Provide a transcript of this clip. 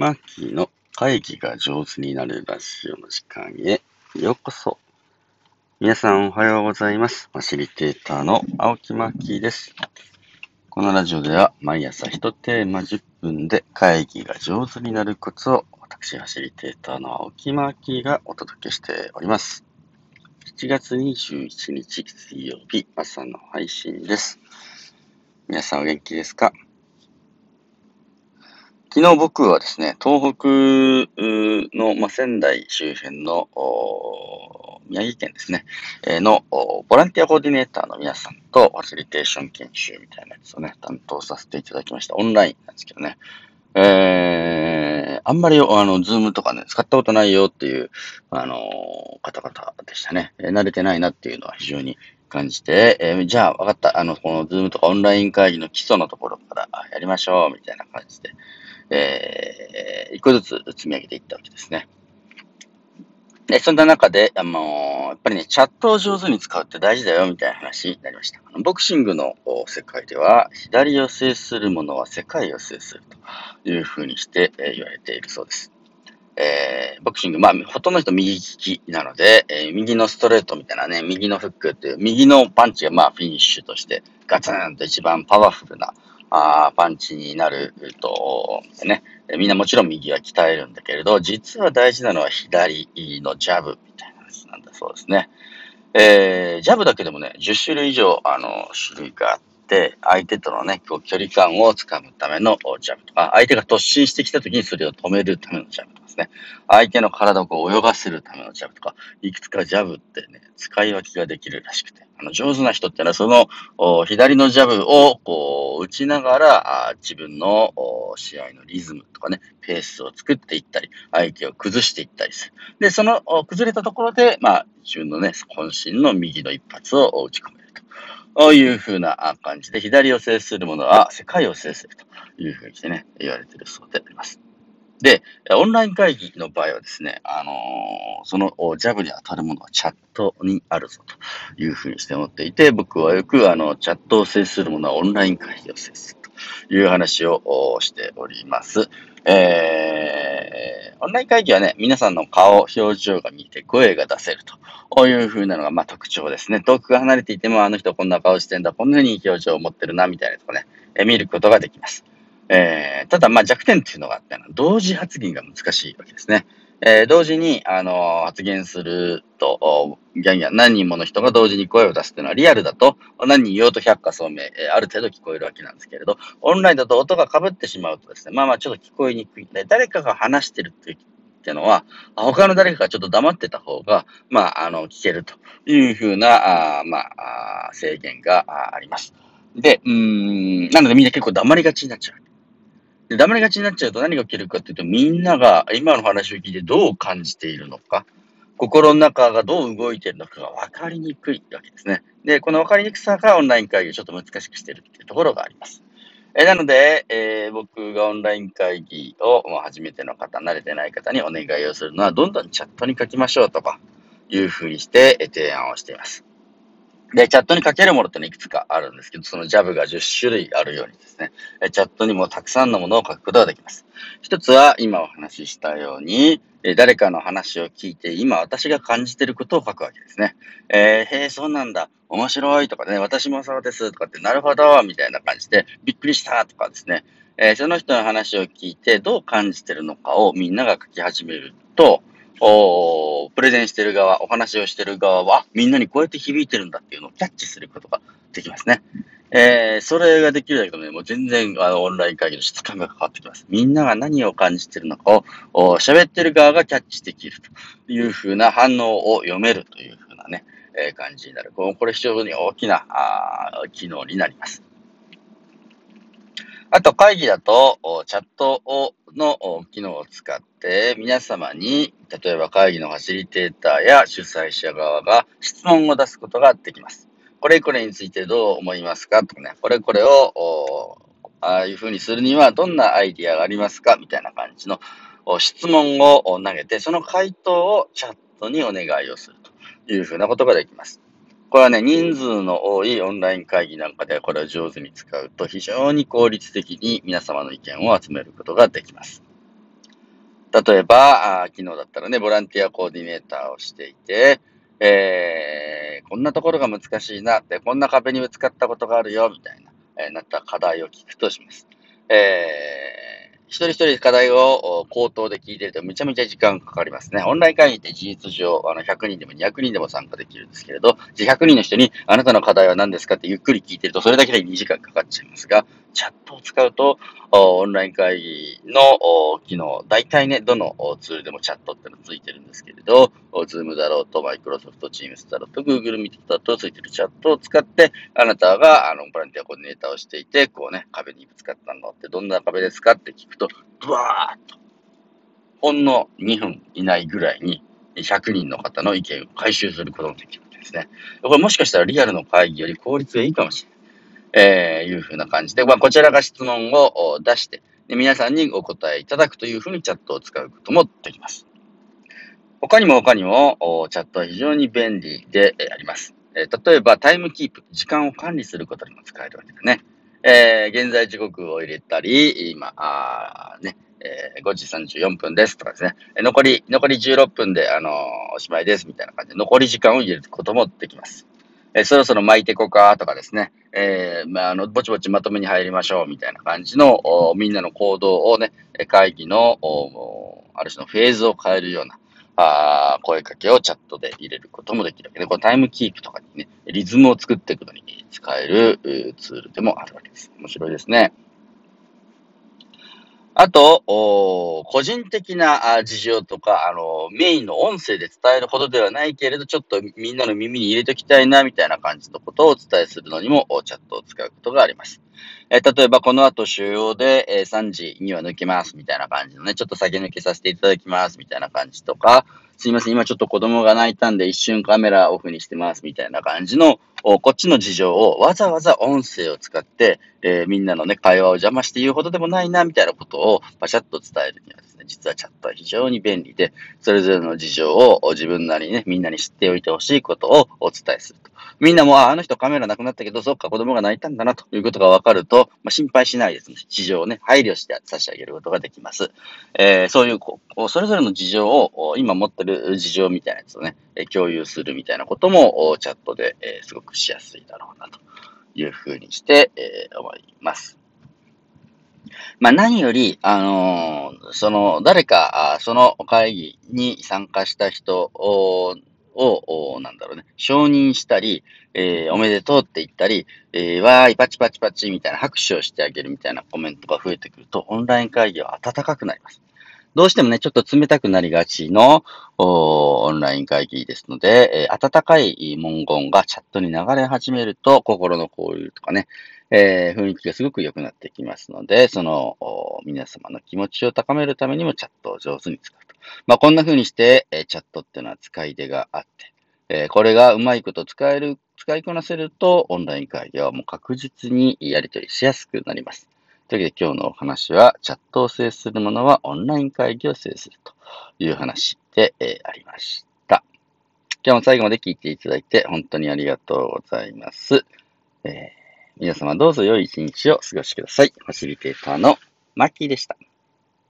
マッキーの会議が上手になるラジオの時間へようこそ。皆さんおはようございます。ファシリテーターの青木マッキーです。このラジオでは毎朝一テーマ10分で会議が上手になるコツを私ファシリテーターの青木マッキーがお届けしております。7月21日水曜日朝の配信です。皆さんお元気ですか？昨日僕はですね、東北の、まあ、仙台周辺の宮城県ですね、えー、のボランティアコーディネーターの皆さんとファシリテーション研修みたいなやつをね、担当させていただきました。オンラインなんですけどね。えー、あんまり、あの、ズームとかね、使ったことないよっていう、あのー、方々でしたね。えー、慣れてないなっていうのは非常に感じて、えー、じゃあ、わかった。あの、このズームとかオンライン会議の基礎のところからやりましょう、みたいな感じで、えー、一個ずつ積み上げていったわけですね。で、そんな中で、あのー、やっぱりね、チャットを上手に使うって大事だよ、みたいな話になりました。ボクシングの世界では、左を制する者は世界を制するというふうにして、えー、言われているそうです。えー、ボクシング、まあ、ほとんどの人右利きなので、え、右のストレートみたいなね、右のフックっていう、右のパンチがまあ、フィニッシュとして、ガツンと一番パワフルな、あパンチになると、ね、みんなもちろん右は鍛えるんだけれど、実は大事なのは左のジャブみたいな話なんだそうですね。えー、ジャブだけでもね、10種類以上、あの、種類があって、相手とのね、距離感をつかむためのジャブとか、相手が突進してきた時にそれを止めるためのジャブですね。相手の体をこう泳がせるためのジャブとか、いくつかジャブってね、使い分けができるらしくて、あの、上手な人ってのはその、左のジャブをこう、打ちながら、自分の試合のリズムとかね、ペースを作っていったり、相手を崩していったりする。で、その崩れたところで、まあ、自分のね、渾身の右の一発を打ち込めると。こういう風な感じで、左を制する者は世界を制するという風にしてね、言われているそうであります。で、オンライン会議の場合はですね、あのー、そのジャブに当たるものはチャットにあるぞというふうにして思っていて、僕はよくあのチャットを制するものはオンライン会議を制するという話をしております。えー、オンライン会議はね、皆さんの顔、表情が見て声が出せると。こういう風なのがまあ特徴ですね。遠くが離れていても、あの人こんな顔してんだ、こんなに表情を持ってるな、みたいなとこね、え見ることができます。えー、ただ、まあ弱点っていうのがあって、同時発言が難しいわけですね。えー、同時に、あのー、発言すると、ギャンギャン何人もの人が同時に声を出すっていうのはリアルだと、何人言おうと百科聡明、えー、ある程度聞こえるわけなんですけれど、オンラインだと音が被ってしまうとですね、まあまあちょっと聞こえにくいで、誰かが話してるってっていうのは、他の誰かがちょっと黙ってた方が、まあ、あの、聞けるというふうな、あまあ、制限があります。で、うん、なのでみんな結構黙りがちになっちゃう。で、黙りがちになっちゃうと何が起きるかっていうと、みんなが今の話を聞いてどう感じているのか、心の中がどう動いているのかが分かりにくいわけですね。で、この分かりにくさがオンライン会議をちょっと難しくしてるっていうところがあります。えなので、えー、僕がオンライン会議を、まあ、初めての方、慣れてない方にお願いをするのは、どんどんチャットに書きましょうとか、いうふうにして、提案をしています。で、チャットに書けるものってのいくつかあるんですけど、そのジャブが10種類あるようにですね、チャットにもたくさんのものを書くことができます。一つは、今お話ししたように、誰かの話を聞いて、今私が感じてることを書くわけですね。えー、へえ、そうなんだ。面白いとかね、私もそうですとかって、なるほど、みたいな感じで、びっくりしたとかですね、えー、その人の話を聞いて、どう感じてるのかをみんなが書き始めると、おプレゼンしてる側、お話をしてる側は、みんなにこうやって響いてるんだっていうのをキャッチすることができますね。えー、それができるだけでね、もう全然あのオンライン会議の質感が変わってきます。みんなが何を感じてるのかを、喋ってる側がキャッチできるというふうな反応を読めるというふうなね、えー、感じになる。これ非常に大きなあ機能になります。あと会議だと、チャットの機能を使って皆様に、例えば会議のファシリテーターや主催者側が質問を出すことができます。これこれについてどう思いますかとかね、これこれを、ああいうふうにするにはどんなアイディアがありますか？みたいな感じの質問を投げて、その回答をチャットにお願いをするというふうなことができます。これはね、人数の多いオンライン会議なんかでこれを上手に使うと非常に効率的に皆様の意見を集めることができます。例えば、あ昨日だったらね、ボランティアコーディネーターをしていて、えー、こんなところが難しいなって、こんな壁にぶつかったことがあるよ、みたいな、えー、なった課題を聞くとします。えー、一人一人課題を口頭で聞いてるとめちゃめちゃ時間かかりますね。オンライン会議って事実上、あの、100人でも200人でも参加できるんですけれど、100人の人にあなたの課題は何ですかってゆっくり聞いてると、それだけで2時間かかっちゃいますが、チャットを使うと、オンライン会議の機能、大体ね、どのツールでもチャットってのついてるんですけれど、Zoom だろうと、Microsoft Teams だろうと、Google Meet だとついてるチャットを使って、あなたが、あの、ボランティアコーディネーターをしていて、こうね、壁にぶつかったのってどんな壁ですかって聞くと、ブワーっと、ほんの2分以内ぐらいに、100人の方の意見を回収することができるんですね。これもしかしたらリアルの会議より効率がいいかもしれない。えー、いうふうな感じで、まあ、こちらが質問を出して、で皆さんにお答えいただくというふうにチャットを使うこともできます。他にも他にも、チャットは非常に便利であります。え、例えば、タイムキープ、時間を管理することにも使えるわけですね。えー、現在時刻を入れたり、今、あね、えー、5時34分ですとかですね、え残り、残り16分で、あのー、おしまいですみたいな感じで、残り時間を入れることもできます。えー、そろそろ巻いてこかとかですね、えー、まあ、あの、ぼちぼちまとめに入りましょうみたいな感じの、みんなの行動をね、会議の、ある種のフェーズを変えるような、あ声かけをチャットで入れることもできるわけで、このタイムキープとかにね、リズムを作っていくのに使えるツールでもあるわけです。面白いですね。あと、個人的な事情とか、あの、メインの音声で伝えるほどではないけれど、ちょっとみんなの耳に入れときたいな、みたいな感じのことをお伝えするのにも、チャットを使うことがあります。え例えば、この後主要で、え3時には抜けます、みたいな感じのね、ちょっと先抜けさせていただきます、みたいな感じとか、すいません、今ちょっと子供が泣いたんで一瞬カメラオフにしてます、みたいな感じの、こっちの事情をわざわざ音声を使って、えー、みんなのね、会話を邪魔して言うほどでもないな、みたいなことをパシャッと伝えるにはです、実はチャットは非常に便利で、それぞれの事情を自分なりにね、みんなに知っておいてほしいことをお伝えすると。みんなも、あ、あの人カメラなくなったけど、そっか子供が泣いたんだなということがわかると、まあ、心配しないですね。事情をね、配慮して差し上げることができます。えー、そういう、こう、それぞれの事情を、今持ってる事情みたいなやつをね、共有するみたいなことも、チャットで、えー、すごくしやすいだろうな、というふうにして、えー、思います。まあ、何より、あの、その、誰か、その会議に参加した人を、なんだろうね、承認したり、えー、おめでとうって言ったり、えー、わーい、パチパチパチみたいな拍手をしてあげるみたいなコメントが増えてくると、オンライン会議は温かくなります。どうしてもね、ちょっと冷たくなりがちのオンライン会議ですので、えー、温かい文言がチャットに流れ始めると、心の交流とかね、えー、雰囲気がすごく良くなってきますので、その、皆様の気持ちを高めるためにもチャットを上手に使うと。まあ、こんな風にして、えー、チャットっていうのは使い手があって、えー、これがうまいこと使える、使いこなせると、オンライン会議はもう確実にやり取りしやすくなります。というわけで今日のお話は、チャットを制するものはオンライン会議を制するという話で、えー、ありました。今日も最後まで聞いていただいて本当にありがとうございます。えー皆様どうぞ良い一日をお過ごしください。ファシリテーターのマッキーでした。